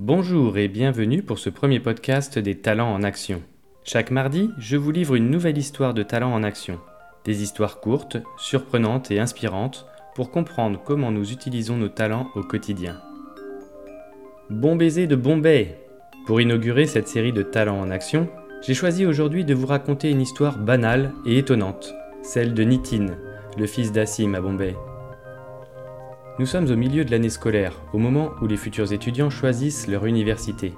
Bonjour et bienvenue pour ce premier podcast des talents en action. Chaque mardi, je vous livre une nouvelle histoire de talents en action. Des histoires courtes, surprenantes et inspirantes pour comprendre comment nous utilisons nos talents au quotidien. Bon baiser de Bombay Pour inaugurer cette série de talents en action, j'ai choisi aujourd'hui de vous raconter une histoire banale et étonnante, celle de Nitin, le fils d'Assim à Bombay. Nous sommes au milieu de l'année scolaire, au moment où les futurs étudiants choisissent leur université.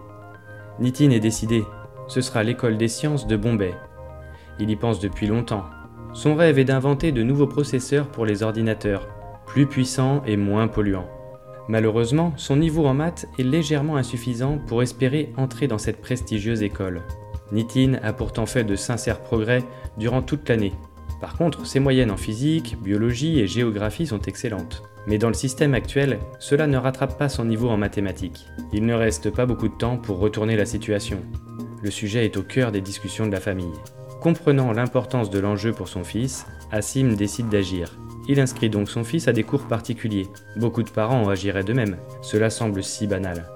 Nitin est décidé, ce sera l'école des sciences de Bombay. Il y pense depuis longtemps. Son rêve est d'inventer de nouveaux processeurs pour les ordinateurs, plus puissants et moins polluants. Malheureusement, son niveau en maths est légèrement insuffisant pour espérer entrer dans cette prestigieuse école. Nitin a pourtant fait de sincères progrès durant toute l'année. Par contre, ses moyennes en physique, biologie et géographie sont excellentes. Mais dans le système actuel, cela ne rattrape pas son niveau en mathématiques. Il ne reste pas beaucoup de temps pour retourner la situation. Le sujet est au cœur des discussions de la famille. Comprenant l'importance de l'enjeu pour son fils, Assim décide d'agir. Il inscrit donc son fils à des cours particuliers. Beaucoup de parents agiraient de même. Cela semble si banal.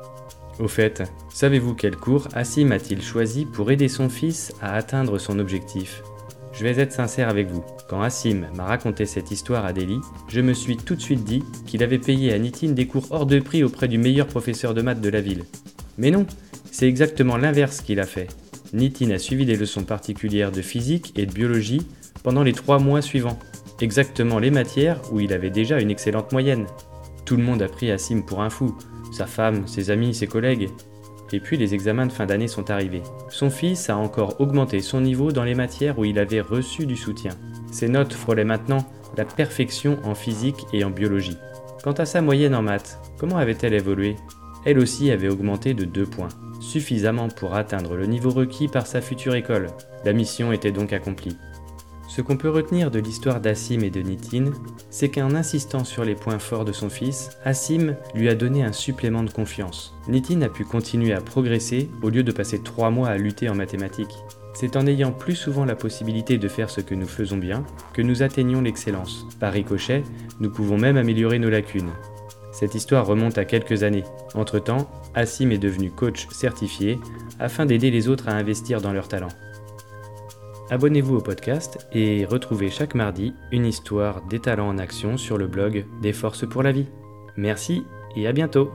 Au fait, savez-vous quel cours Assim a-t-il choisi pour aider son fils à atteindre son objectif? Je vais être sincère avec vous. Quand Assim m'a raconté cette histoire à Delhi, je me suis tout de suite dit qu'il avait payé à Nitin des cours hors de prix auprès du meilleur professeur de maths de la ville. Mais non, c'est exactement l'inverse qu'il a fait. Nitin a suivi des leçons particulières de physique et de biologie pendant les trois mois suivants. Exactement les matières où il avait déjà une excellente moyenne. Tout le monde a pris Assim pour un fou, sa femme, ses amis, ses collègues, et puis les examens de fin d'année sont arrivés. Son fils a encore augmenté son niveau dans les matières où il avait reçu du soutien. Ses notes frôlaient maintenant la perfection en physique et en biologie. Quant à sa moyenne en maths, comment avait-elle évolué? Elle aussi avait augmenté de 2 points, suffisamment pour atteindre le niveau requis par sa future école. La mission était donc accomplie. Ce qu'on peut retenir de l'histoire d'Assim et de Nitin, c'est qu'en insistant sur les points forts de son fils, Assim lui a donné un supplément de confiance. Nitin a pu continuer à progresser au lieu de passer trois mois à lutter en mathématiques. C'est en ayant plus souvent la possibilité de faire ce que nous faisons bien que nous atteignons l'excellence. Par ricochet, nous pouvons même améliorer nos lacunes. Cette histoire remonte à quelques années. Entre-temps, Assim est devenu coach certifié afin d'aider les autres à investir dans leurs talents. Abonnez-vous au podcast et retrouvez chaque mardi une histoire des talents en action sur le blog des forces pour la vie. Merci et à bientôt